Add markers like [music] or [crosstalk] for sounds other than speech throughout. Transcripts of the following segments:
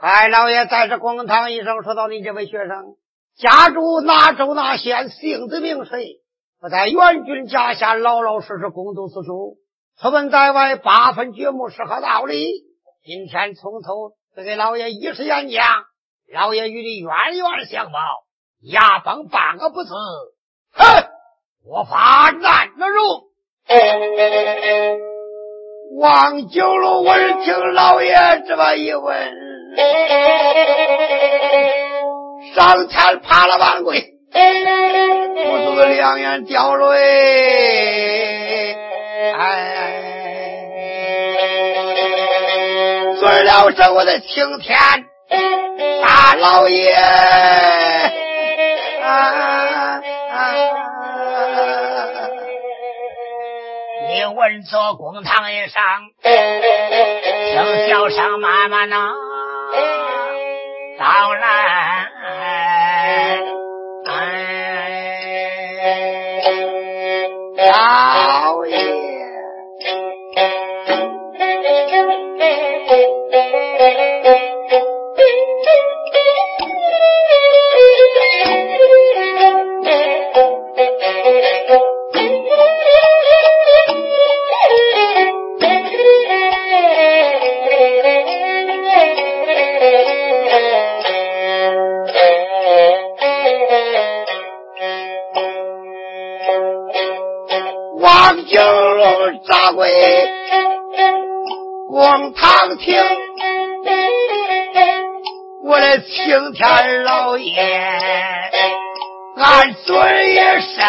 海老爷在这公堂一声说道：“你这位学生，家住哪州哪县，姓字名谁？我在元军家下，老老实实攻读私书。出门在外，八分掘墓是何道理？今天从头再给老爷一时演讲，老爷与你冤冤相报，牙崩半个不字。哼，我发难了容。王九龙闻听老爷这么一问，上前爬了万跪，不住两眼掉泪。哎，尊了声我的青天大老爷。问坐公堂以上，听叫声妈妈呢，到来。老爷。听，我的青天老爷，俺尊一声，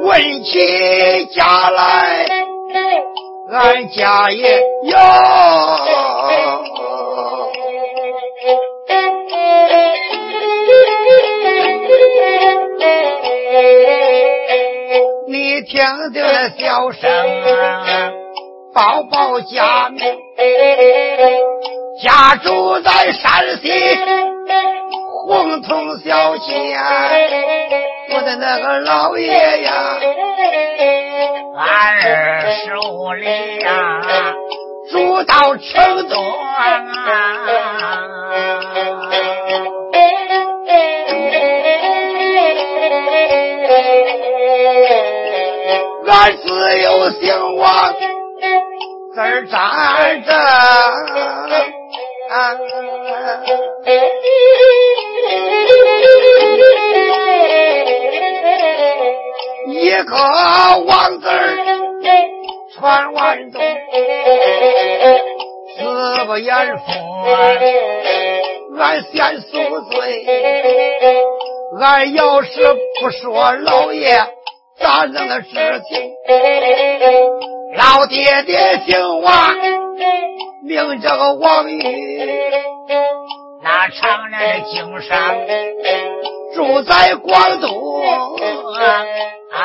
问起家来，俺家也有。听得笑声，报报家名，家住在山西洪洞小县，我的那个老爷呀，二十五里呀，住到成都。俺字儿站着，一个王字儿传万东，四个严父，俺先赎罪，俺要是不说老爷。咋整的事情？老爹爹姓王，名叫个王玉，那常年的经商，住在广东。啊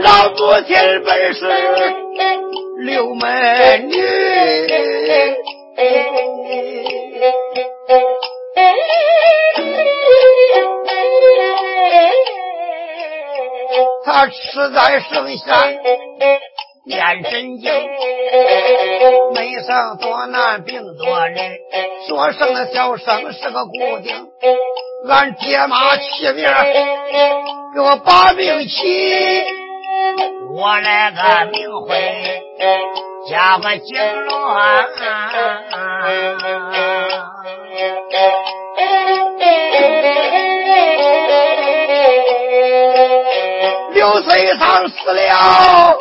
老母亲本是六门女。我吃在圣山念真经，没上多难病多累，说声的小生是个固定。俺爹妈起名给我把命起，我来个名讳。叫个金罗，六岁上死了，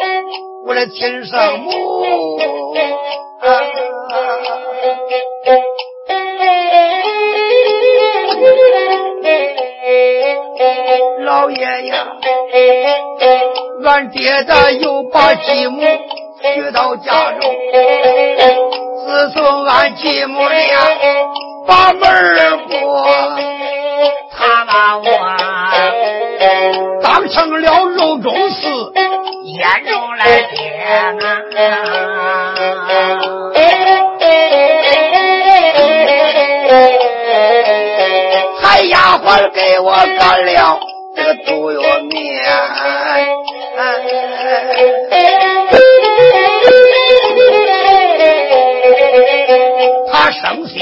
我的亲生母。老爷呀，俺爹的又把继母。娶到家中，自从俺继母呀把门过，他把我成了肉中刺，眼中来点啊！还丫鬟给我干了这个毒药面。他生心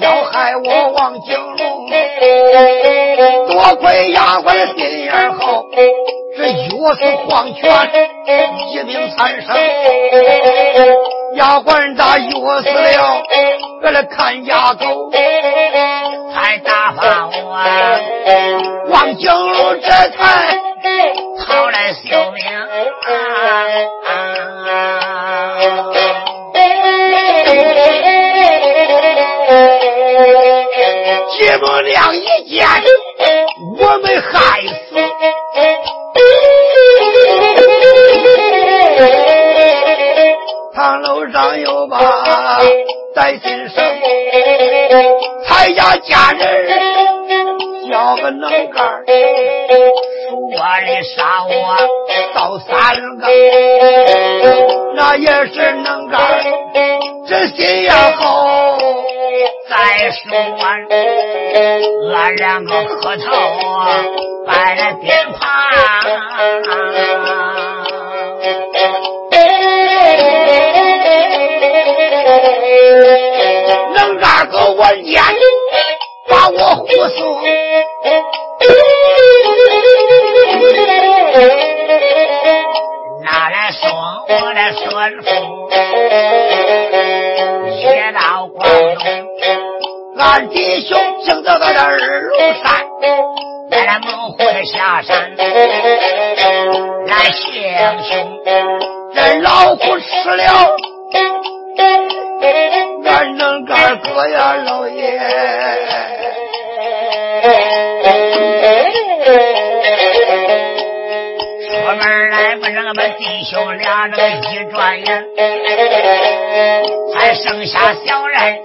要害我王景龙。多亏丫鬟心眼好，这药是黄泉，一命惨生。丫鬟咋药死了？我来看丫头，才打发我王景龙这才逃来救命。母俩一见，我们害死。[laughs] 堂楼上有把带心绳，才家家人叫个能干，说的杀我到三个，那也是能干，这心眼好。再说俺两个磕头摆了鞭炮，能干个文奸把我护送，拿来送我的孙夫，俺弟兄正到这二龙山，在那猛虎的下山来行凶，这老虎吃了，俺能干哥呀，老爷。出门来不让俺们弟兄俩那个一转眼，还剩下小人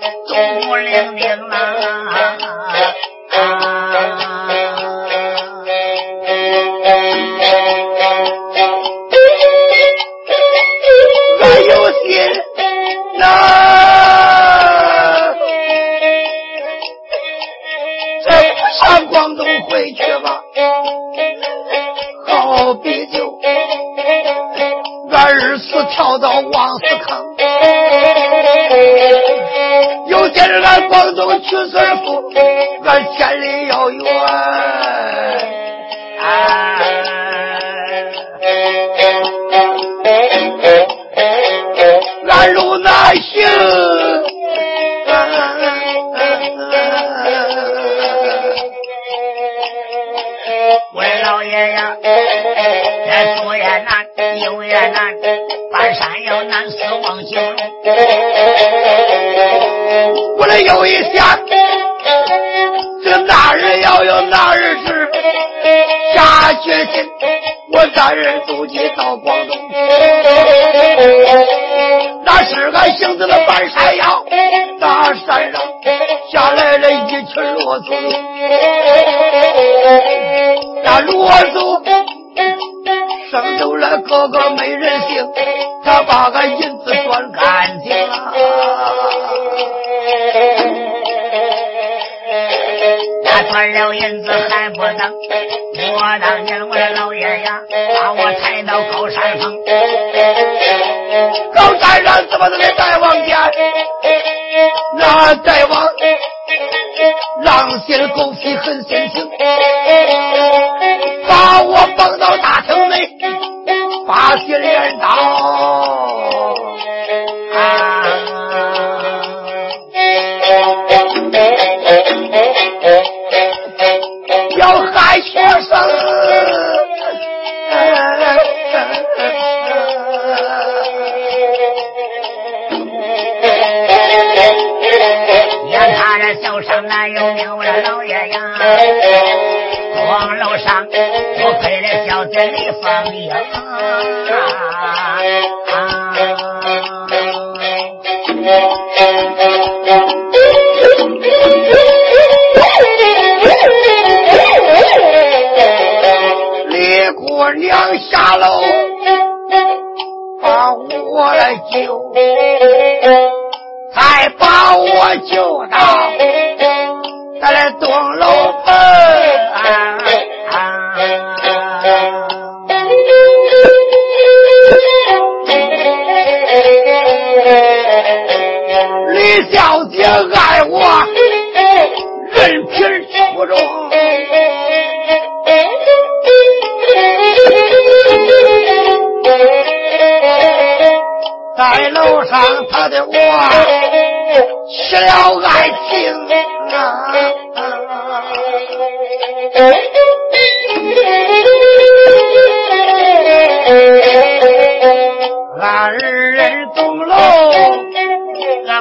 呀，这左也难，右也难，翻山要难，死亡九龙。我这有一想，这那人要有那人事，下决心，我三人渡己到广东。那是俺行走的半山腰，大山上下来了一群骆驼，那骆驼生出来个个没人性，他把俺银子赚干净了。他赚了银子还不等，我当年我的老爷呀，把我抬到高山峰，高山上怎么都得再往前，那再往狼心狗屁狠心情，爷呀，光楼上多亏了小子李凤英李姑娘下楼把我救，才把我救。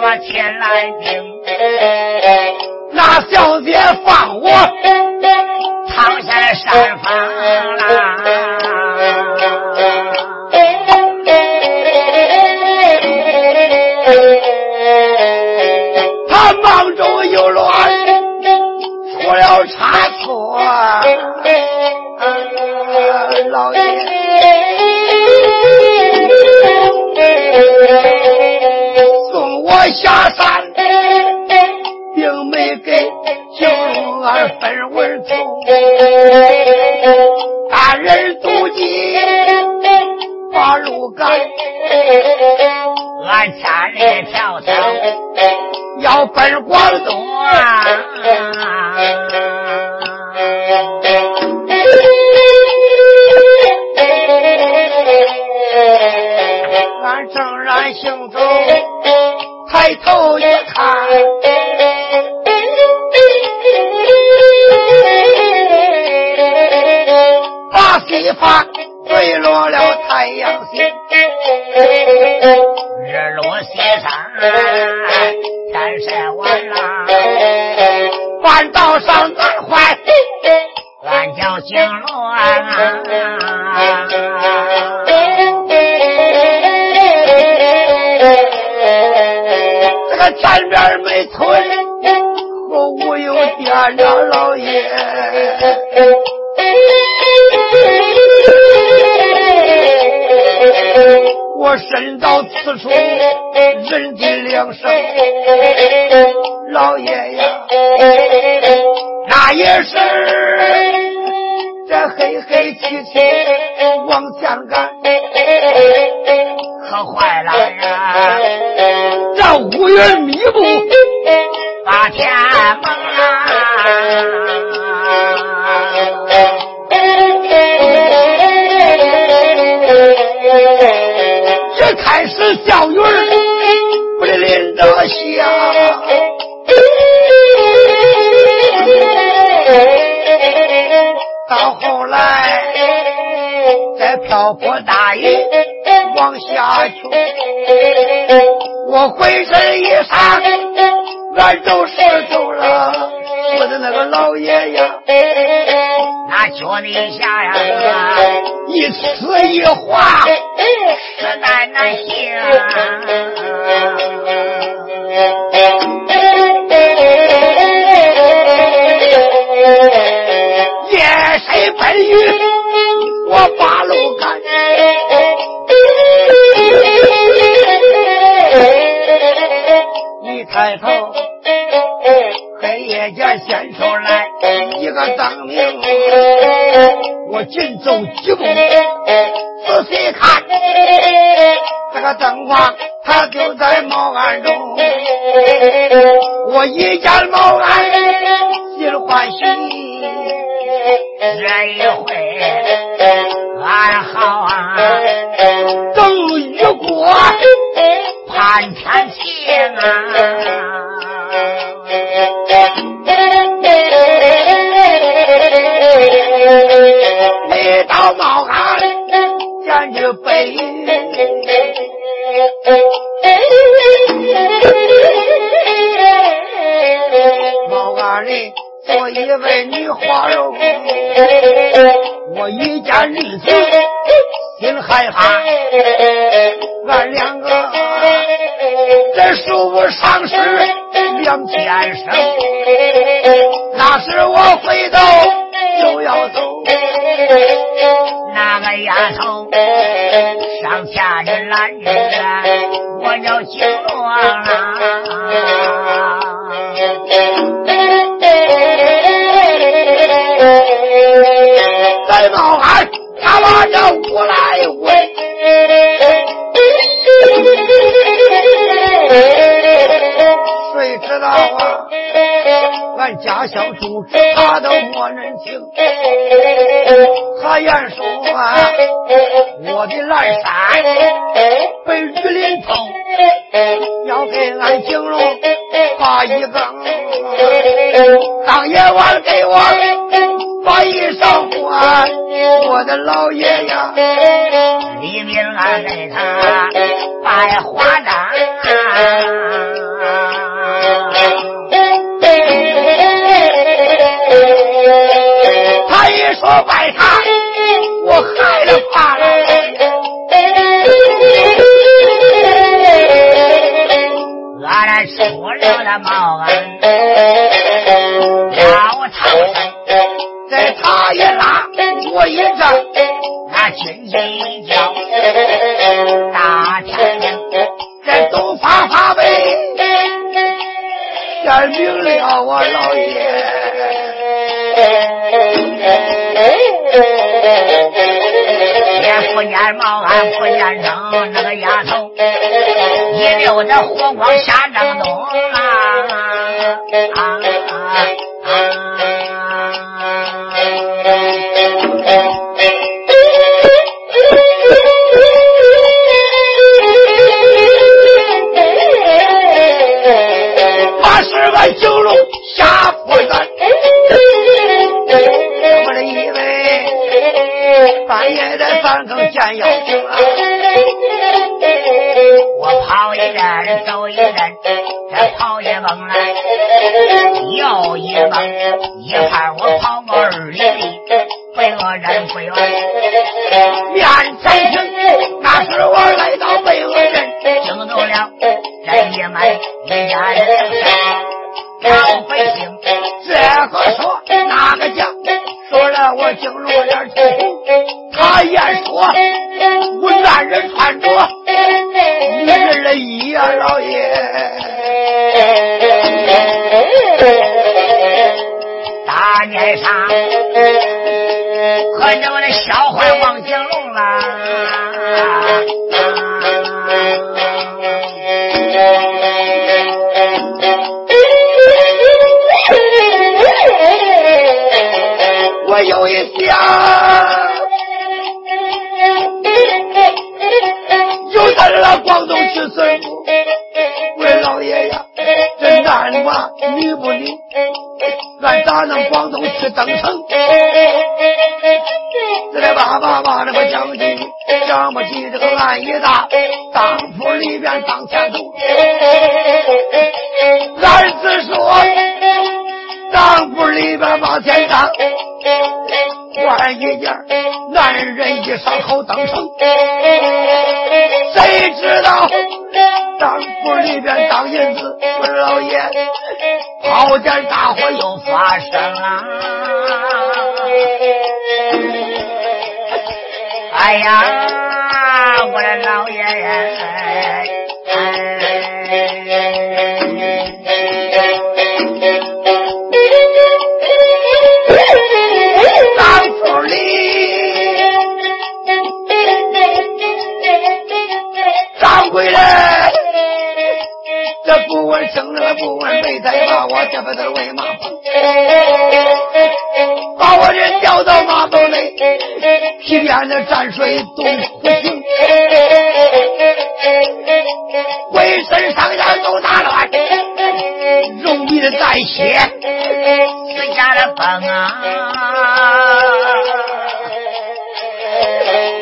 那么前来听，那小姐放我。躺下山道上难坏，俺叫金銮。这个前边没村，后屋有店长老爷。我身到此处，人地两生，老爷呀，他也是这黑黑漆漆往前赶，可坏了呀！这乌云密布，把天蒙这开始小雨儿不得淋着下。这瓢泼大雨往下去，我浑身衣裳俺都湿透了。我的那个老爷呀，那脚底下呀，一呲一滑，实在难行。夜深奔雨，我把路走几步，仔细看，这个灯光它就在茅庵中，我一见茅庵当时两天生，那时我回头就要走。那个丫头上下的拦着，我叫金罗啊！家乡住址他都没人听。他言说啊，我的蓝山被雨淋透，要给俺景龙把一更，当夜晚给我把衣裳换，我的老爷呀，李明俺给他拜花章。拜他，我害了怕了。俺出了那毛恩，老唐僧，在他一拉，我一站，那军旗一叫，大天明，在东发发威，显明了我老爷。不见毛俺不见生那个丫头，一溜的火光下张东啊啊啊！见妖精啊！我跑一阵，走一阵，这跑一蹦来，又一蹦，一看我跑个二里地，飞个人飞完，面前听，那是我来到北鹅镇，惊动了？这一门一家人老百姓，这个说那个讲，说了我惊落脸气红，他也说我男人穿着女人的衣呀，老爷。大年上去登城？这个爸爸把这个将军将不起这个案一大，当铺里边当前头，儿子说。当铺里边往前当，换一件男人衣裳好登城。有点大火又发生了！哎呀，我的老爷爷！皮鞭的蘸水东苦行，浑身上下都打乱，容易的带血。自家的风啊！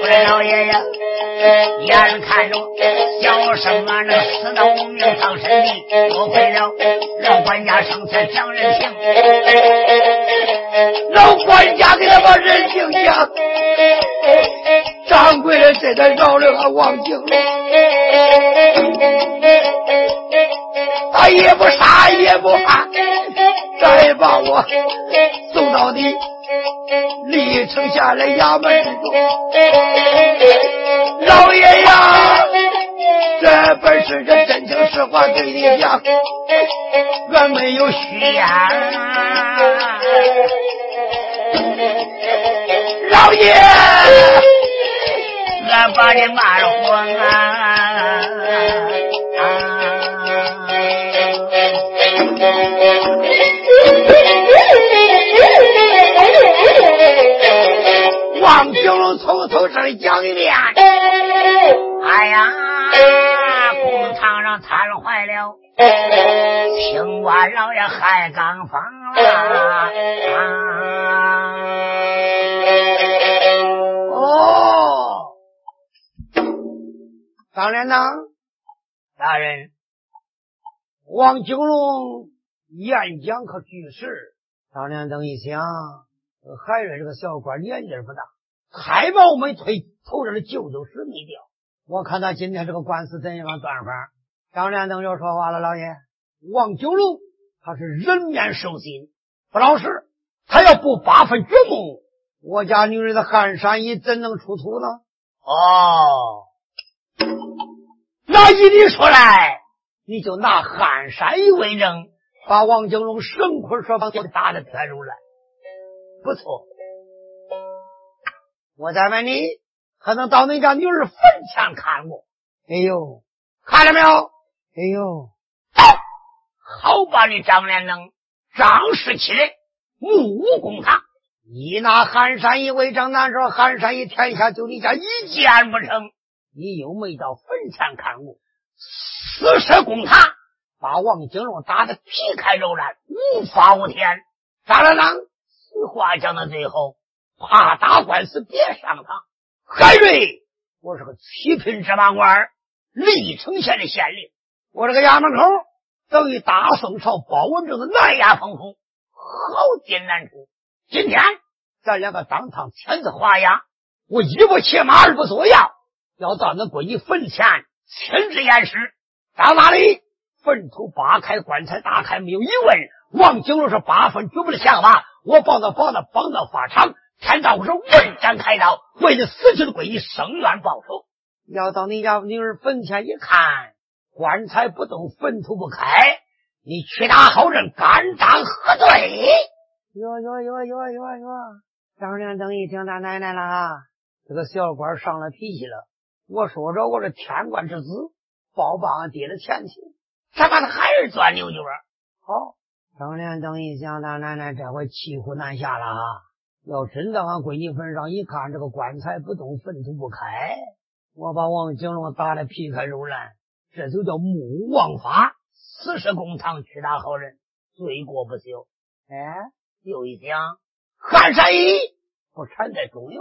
我的老爷爷，眼看着小生啊，那死到无名丧身地，多亏了老管家生前讲人情，老管家给他把人情讲，掌柜的这才饶了俺王景龙，他也不杀也不怕，再把我送到你历城下来衙门之中。老爷呀，这本是这真情实话对你讲，俺没有虚言。把你骂了昏啊！王九龙从头上讲一遍。哎呀，工厂上瘫坏了，青蛙老爷害刚房了。啊、哦。张连长，大人，王九龙演讲可去世。张连登一想，海瑞这个小官年纪不大，太冒没推，头上的旧都是没掉。我看他今天这个官司怎样断法？张连登又说话了：“老爷，王九龙他是人面兽心，不老实。他要不八分掘墓，我家女人的韩山一怎能出土呢？”哦，那依你说来，你就拿韩山一为证，把王九龙绳捆说绑，打的天如来，不错。我再问你。可能到你家女儿坟前看过？哎呦，看了没有？哎呦，好把你张连能张氏起来，目无公堂。你拿韩山一为证，难说韩山一天下就你家一件不成？你又没到坟前看过？死尸公堂，把王景龙打得皮开肉绽，无法无天。张连长，此话讲到最后，怕打官司别上当。海瑞，我是个七品芝麻官，历城县的县令。我这个衙门口等于大宋朝包文正的南衙丰富，好进难出。今天咱两个当堂签字画押，我一不骑马，二不做要，要到那闺女坟前亲自验尸。到那里，坟头扒开，棺材打开，没有疑问。王景龙是八分绝不的想法，我帮他帮他帮到法场。天道是问斩开刀，为了死去的闺女生冤报仇。要到你家女儿坟前一看，棺材不动，坟土不开，你屈打好人，甘当何罪？哟哟哟哟哟哟！张连登一听他奶奶了啊，这个小官上了脾气了。我说着，我是天官之子，报帮俺爹的前妻，他把他孩儿钻牛角。好，张连登一想，他奶奶这回骑虎难下了啊。要真到俺闺女坟上一看，这个棺材不动，坟土不开，我把王景龙打得皮开肉烂，这就叫目无王法，死尸公堂，屈打好人，罪过不朽。哎，又一想，韩山一不产在中原，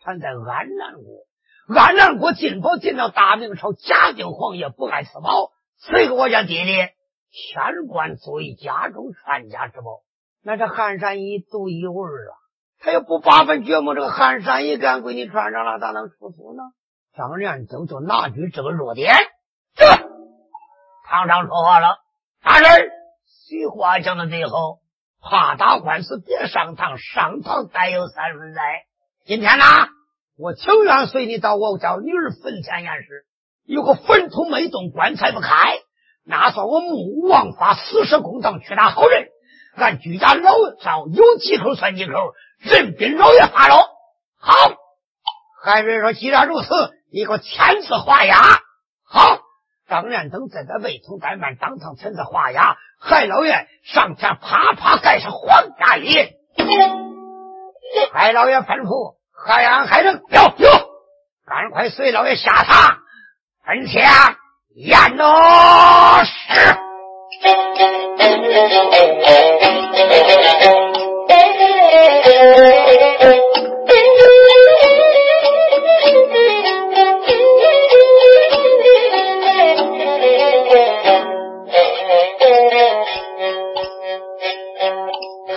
产在安南国。安南国进宝进到大明朝，嘉靖皇爷不爱私宝，赐给我家弟弟天官作为家中传家之宝。那这韩山一独一无二啊！他又不八分掘墓，这个寒山一干闺女穿上了，咋能出土呢？张连都就拿举这个弱点，这堂上说话了，大人，俗话讲到最后，怕打官司别上堂，上堂再有三分灾。今天呢，我情愿随你到我家女儿坟前验尸，有个坟土没动，棺材不开，那算我目无王法，死尸公堂，屈打好人。俺居家老少有几口算几口。任兵老爷发了，好。海瑞说：“既然如此，你给我签字画押。”好，张连等在这未通怠慢，当堂签字画押。海老爷上前啪啪盖上皇家印。海老爷吩咐：“海安海人，有有，赶快随老爷下堂，分享验诺是。[laughs] ”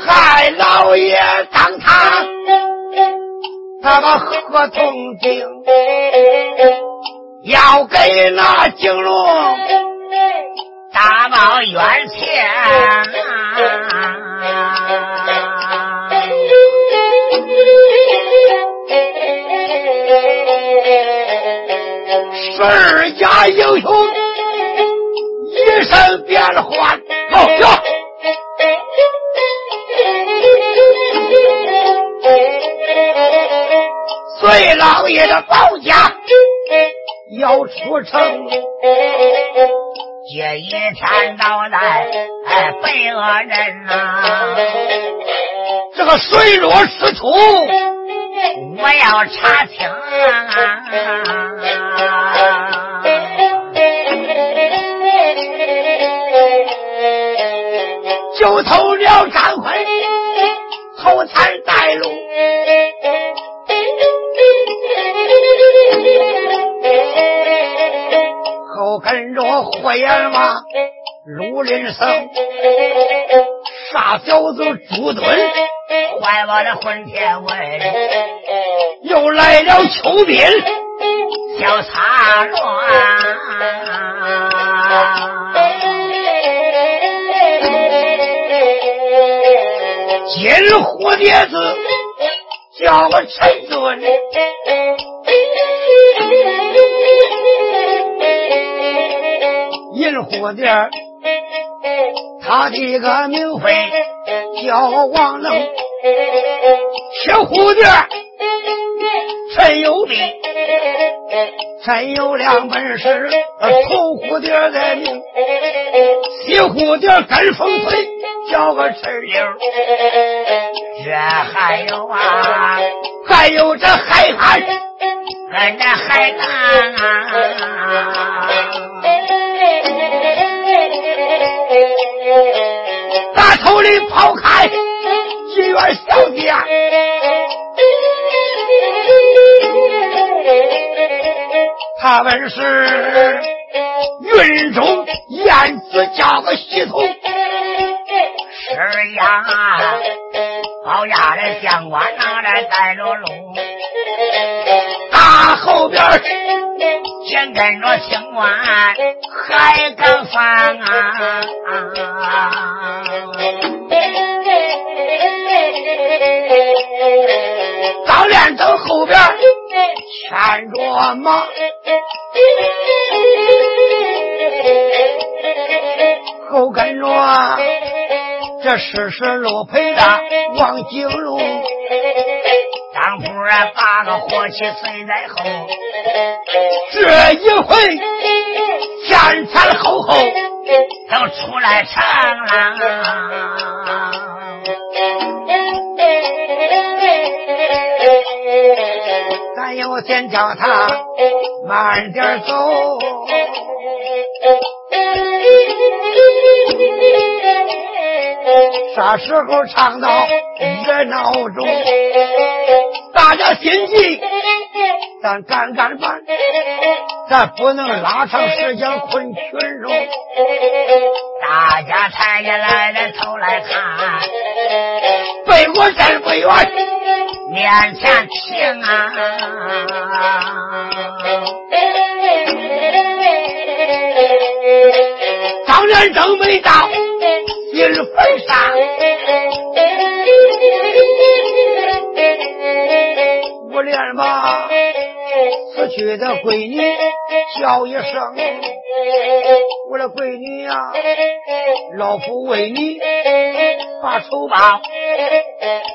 海老爷当他，他把合同定，要给那金龙大包冤钱。十二家英雄一身变换，走走。隋老爷的保家要出城，这一天到来，哎，被恶人呐，这个水落石出。我要查清。啊就投了张坤，偷残带路，着霍延王、陆林生，傻小子朱敦，坏我的混天文，又来了邱斌，小插乱。金蝴蝶子叫我陈尊，蝴蝶他的个名讳叫王能，小蝴蝶陈有兵，陈有两本事，头蝴蝶的命，西蝴蝶跟风吹。叫个陈溜，这还有啊，还有这海安，跟着海南，大头里抛开一员小姐，他们是云中燕子，叫个系统。是呀，包押的将官拿来带着路，大后边紧跟着清官海刚方啊，张连等后边牵着马，后跟着。这事是陆培的王景龙，张夫人把个火气存在后，这一回前前后后都出来唱了。咱要先叫他慢点走。啥时候唱到热闹中，大家心急，咱干干饭，咱不能拉长时间困群众。大家抬起来了头来看，北国镇不远，面前停啊！张连正没到。金坟上，我连忙死去的闺女叫一声，我的闺女呀，老夫为你把仇报，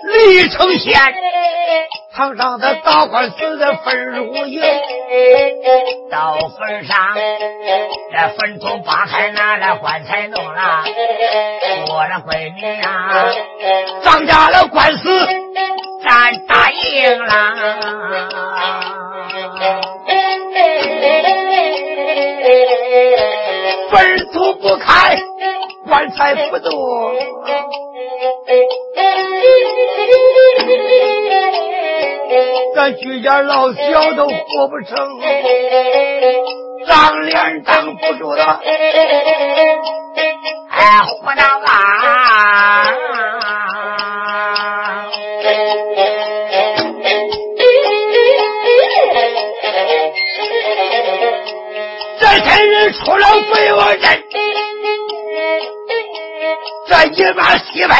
李成贤堂上的大官死的分如影，到坟上这坟头扒开拿来棺材弄了，我的闺女呀，张家的官司咱答应了，坟头不开，棺材不动。咱居家老小都活不成，张脸挡不住的，哎，活到啊！出了北王镇，这一把西北，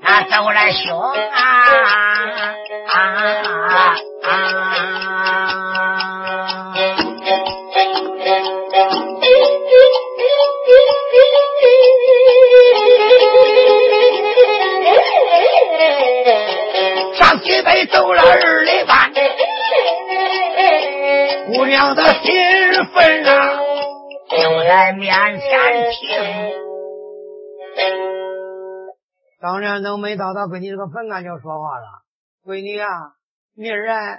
那走来凶啊！在面前停。当然，等没到他闺女这个坟，俺就说话了。闺女啊，明儿啊，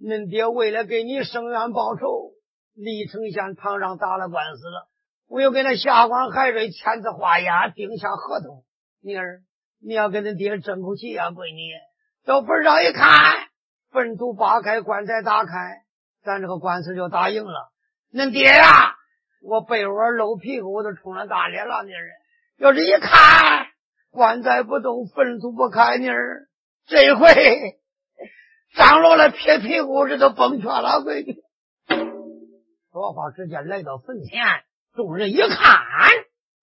恁爹为了给你伸冤报仇，李城县堂上打了官司了。我又给那下官海瑞签字画押，定下合同。明儿你要跟恁爹争口气啊，闺女。到坟上一看，坟土扒开，棺材打开，咱这个官司就打赢了。恁爹呀，我被窝露屁股，我都冲着大脸了。妮儿，要是一看棺材不动，坟土不开，妮儿，这回 [laughs] 张罗了撇屁股，这都崩全了。闺女，说话之间来到坟前，众人一看，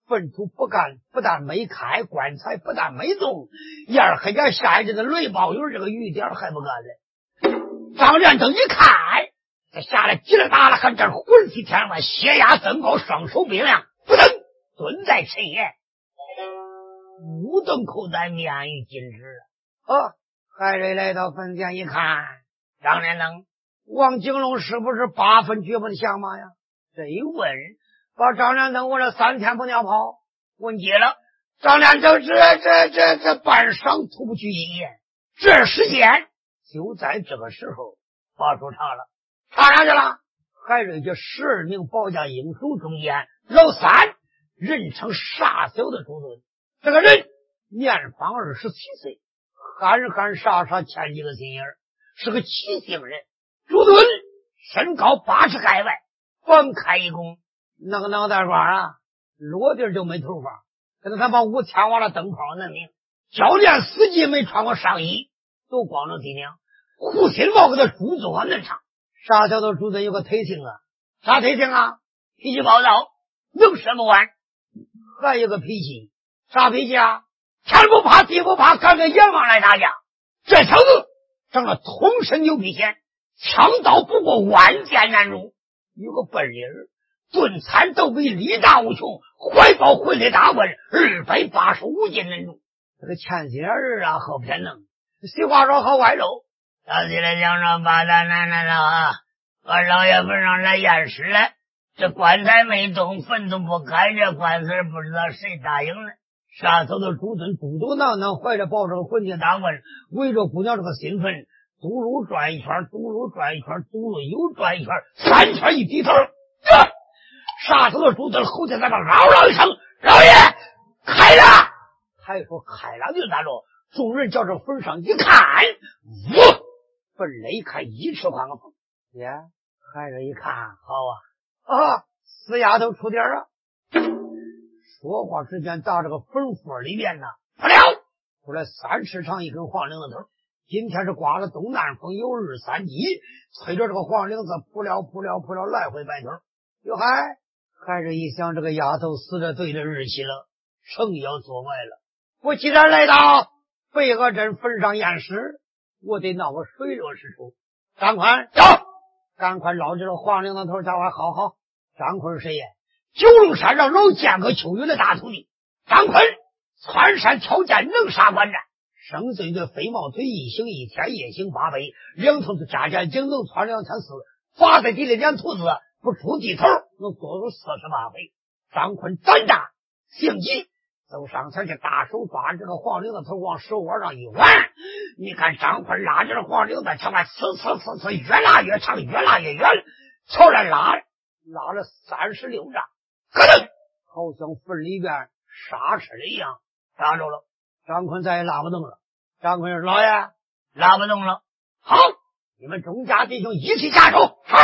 坟土不干，不但没开，棺材不但没动，燕黑家下一阵的雷暴雨，这个雨点还不干嘞。张连登一看。这下来急了打了，还这浑身天外，血压增高，双手冰凉，不等蹲在陈爷，目瞪口呆，面如金纸。啊！海瑞来到坟前一看，张连登、王景龙是不是八分绝不的相马呀？这一问，把张连登问了三天不尿泡，问急了。张连登这这这这半晌吐不出一言。这时间就在这个时候，把出场了。查哪去了？海瑞这十二名保家英雄中间，老三人称傻小的朱敦，这个人年方二十七岁，憨憨傻傻，欠几个心眼是个齐姓人。朱敦身高八尺开外，房开一弓，那个脑袋瓜啊，落地就没头发，跟他把五千瓦的灯泡那命。教练司机没穿过上衣，都光着脊梁，护心帽给他珠子往那上。傻小子朱子有个特性啊，啥特性啊？脾气暴躁，能什么玩？还有个脾气，啥脾气啊？天不怕地不怕，敢跟阎王来打架。这小子长了通身牛皮癣，枪刀不过万箭难入。有个本领儿，顿餐都比力大无穷，怀抱回力大棍二百八十五斤能重。这个欠心儿啊，好骗能。俗话说好歪肉。到起来讲说，八大奶奶了啊！我老爷坟上来验尸了，这棺材没动，坟都不开，这官司不知道谁打赢了。杀头的朱尊嘟嘟囔囔，怀着抱着个混进大棍，围着姑娘这个新坟，嘟噜转一圈，嘟噜转一圈，嘟噜又转一圈，三圈一低头，这杀头的朱尊后天在那嗷嗷一声：“老爷开了！”他一说开了就咋着？众人叫这坟上一看，呜！坟勒开一尺宽个缝，耶！孩子一看，好啊啊！死丫头出点啊！说话之间，到这个坟窝里边呢，不了，出来三尺长一根黄铃子头。今天是刮了东南风，有日三级，吹着这个黄铃子，扑了扑了扑了，来回摆头。哟嗨！孩子一想，这个丫头死的对着日期了，成要作怪了。我既然来到北河镇坟上验尸。我得闹个水落石出。张宽，走，赶快捞这个黄铃子头，叫我好好。张坤是谁呀？九龙山上老剑客秋云的大徒弟。张坤，窜山挑剑，能杀官战，生岁的飞毛腿，一行一天，夜行八百，两头子加剑颈，能窜两千四。发在地里两兔子，不出地头，能做出四十八回。张坤胆大，性急。走上前去，大手抓着这个黄铃子头，往手窝上一挽。你看张坤拉着黄铃子，瞧看，呲呲呲呲，越拉越长，越拉越远。朝着拉，拉了三十六丈，咯噔，好像坟里边刹车的一样，刹着了。张坤再也拉不动了。张坤说：“老爷，拉不动了。好，你们钟家弟兄一起下手。”这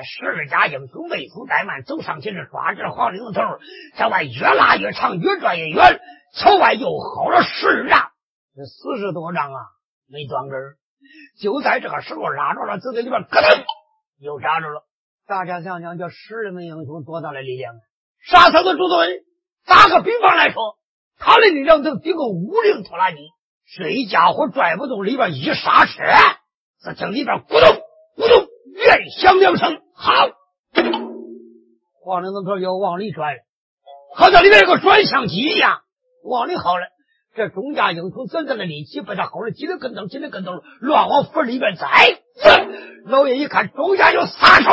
十二家英雄未速怠慢，走上前来抓着黄领头，在外越拉越长，越转越远，朝外又吼了十丈，这四十多丈啊，没断根儿。就在这个时候，拉着了，走在里边，咯噔，又扎着了。大家想想，这十二名英雄多大的力量啊！杀他的主尊，打个比方来说，他的力量能顶个五菱拖拉机，这家伙拽不动，里边一刹车，这这里边咕咚咕咚。连响两声，好，黄铃子头又往里转，好像里面有个转向机一样，往里好了。这钟家英雄怎怎的力气被他薅的叽里跟咚，叽里跟头，乱往坟里边栽。老爷一看，钟家就撒手。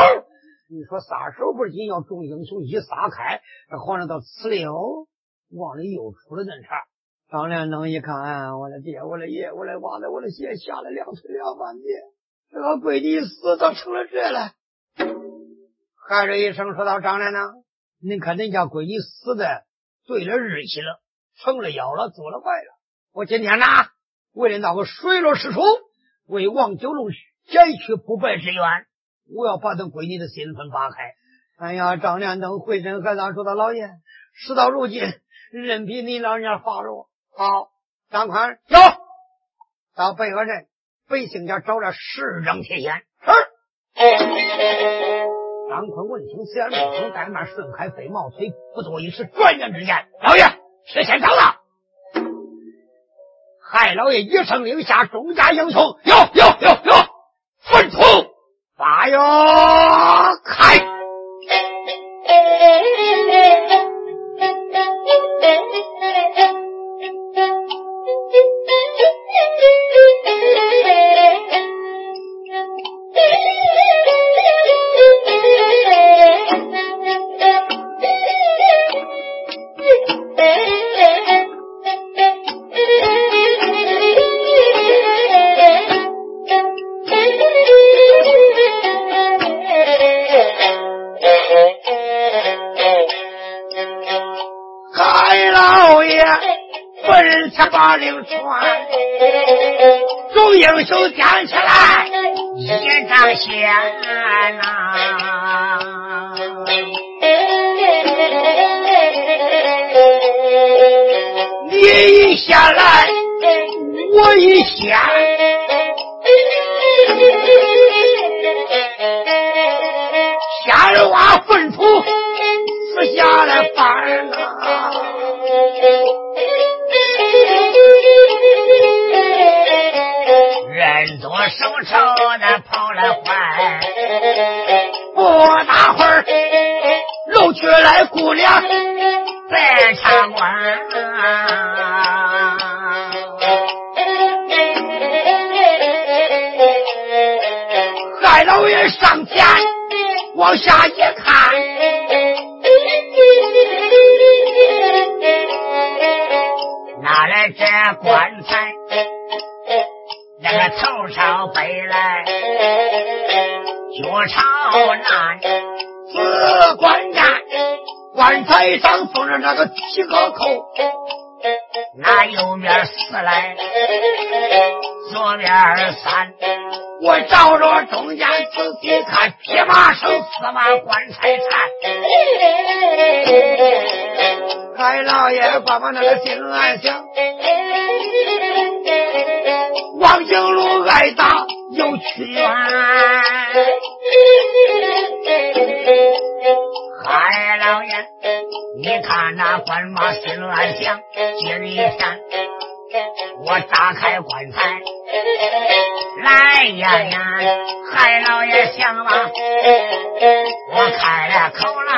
你说撒手不是紧要？众英雄一撒开，这黄铃子呲溜往里又出了那茬。张连登一看，我的爹，我的爷，我的娃子，我的鞋下了两腿两半地，这个闺女死都成了这了。喊着一声说道：“张连登，您看人家闺女死的对了日期了，成了妖了，做了怪了。我今天呐，为了那个水落石出，为王九龙减去不白之冤，我要把他闺女的心坟扒开。哎呀，张连登回身和他说道：“老爷，事到如今，任凭你老人家发落。”好，张宽走到北河镇北京家找了十张铁锨。是。张坤闻听虽然，怒声怠慢，顺开飞毛腿，不多一时，转眼之间，老爷铁锨长了。海老爷一声令下，众家英雄，有有有有，分出发哟海老爷上前往下一看，哪来这棺材？那个头朝北来，脚朝南，子棺站，棺材上封着那个七个扣，那右面四来，左面三，我照着中间仔细看，匹马生四马棺材缠，海老爷爸爸那个心暗想。王景禄挨打又屈冤，海老爷，你看那官马心乱想，今天我打开棺材来呀呀，海老爷想吧，我开了口了。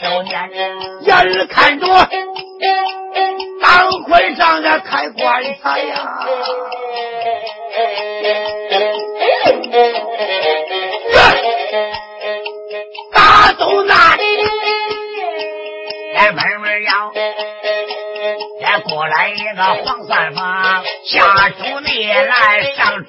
顺手拈，眼看着当会上的开棺材呀，大东南，来门门要，再过来一个黄三房，下主你来上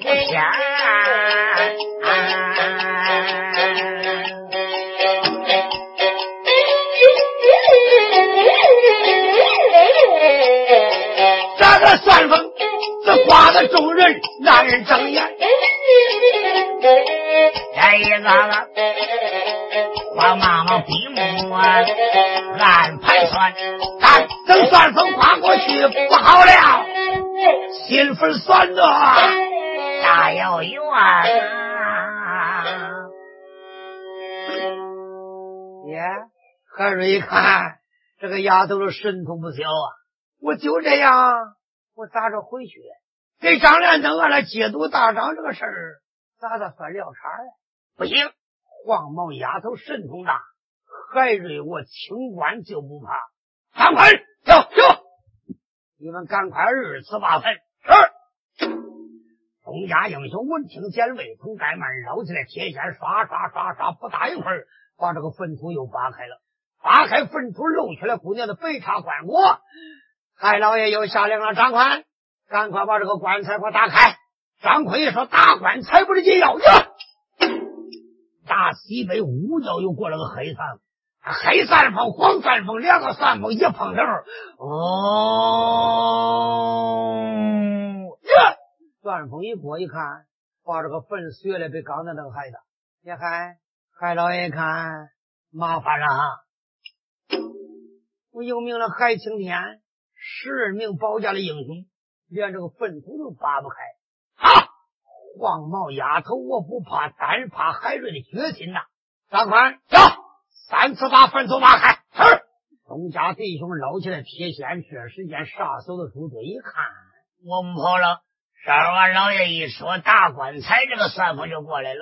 岸盘算，但等算风跨过去，不好了，心分酸呐大有缘啊！耶，何瑞一看，这个丫头是神通不小啊！我就这样，我咋着回去？给张连等俺来解读大张这个事儿，咋的算了差呀？不行，黄毛丫头神通大。海瑞我清官就不怕。赶快走走，你们赶快二次把分。是。东家英雄闻听见魏通怠慢，捞起来铁锨，刷刷刷刷，不大一会儿，把这个坟土又扒开了。扒开坟土，露出来姑娘的白茶棺椁。海老爷又下令了：“张宽，赶快把这个棺材给我打开。”张坤一说：“打棺材不是紧要？”大西北五角又过了个黑伞，黑扇风、黄扇风两个扇风一碰头，哦，呀！旋风一过，一看，把这个坟碎了，比刚才那个还大。你看，海老爷看麻烦了啊！我有名的海青天，十二名保家的英雄，连这个坟土都扒不开。啊！黄毛丫头，我不怕，单怕海瑞的决心呐！张宽，走，三次把坟头挖开。是。东家弟兄捞起来铁锨，这时间杀手的猪队一看，我们跑了。少俺老爷一说大棺材，这个算盘就过来了。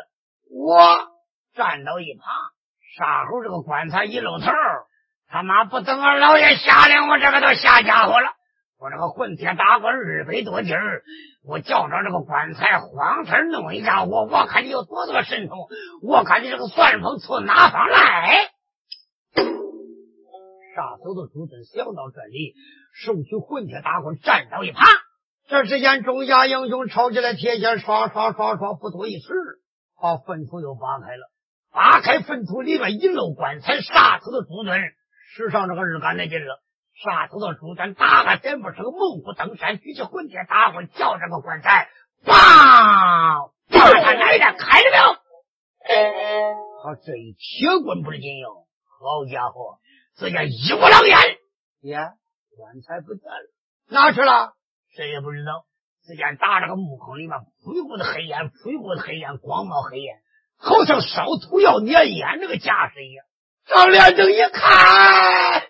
我站到一旁，杀猴这个棺材一露头，他妈不等俺老爷下令，我这个都下家伙了。我这个混铁打滚二百多斤儿，我叫着这个棺材慌词弄一下，我我看你有多大神通，我看你这个算盘从哪方来？杀手的朱尊想到这里，手取混铁打滚，站到一旁。这时间，众家英雄抄起来铁锨，刷刷刷刷，不多一时，把粪土又扒开了。扒开粪土里面一露棺材，杀头的朱尊使上这个日干的劲了。杀头的朱尊打个点不成，猛虎登山，举起混铁打滚，叫这个棺材，砰！把他来的开了没有？好，这一铁棍不是紧要，好家伙，只见一目狼烟，耶，棺材不见了，哪去了？谁也不知道，只见打这个木坑里面，噗一股子黑烟，噗一股子黑烟，光冒黑烟，好像烧土要粘烟那个架势一样。张连正一看。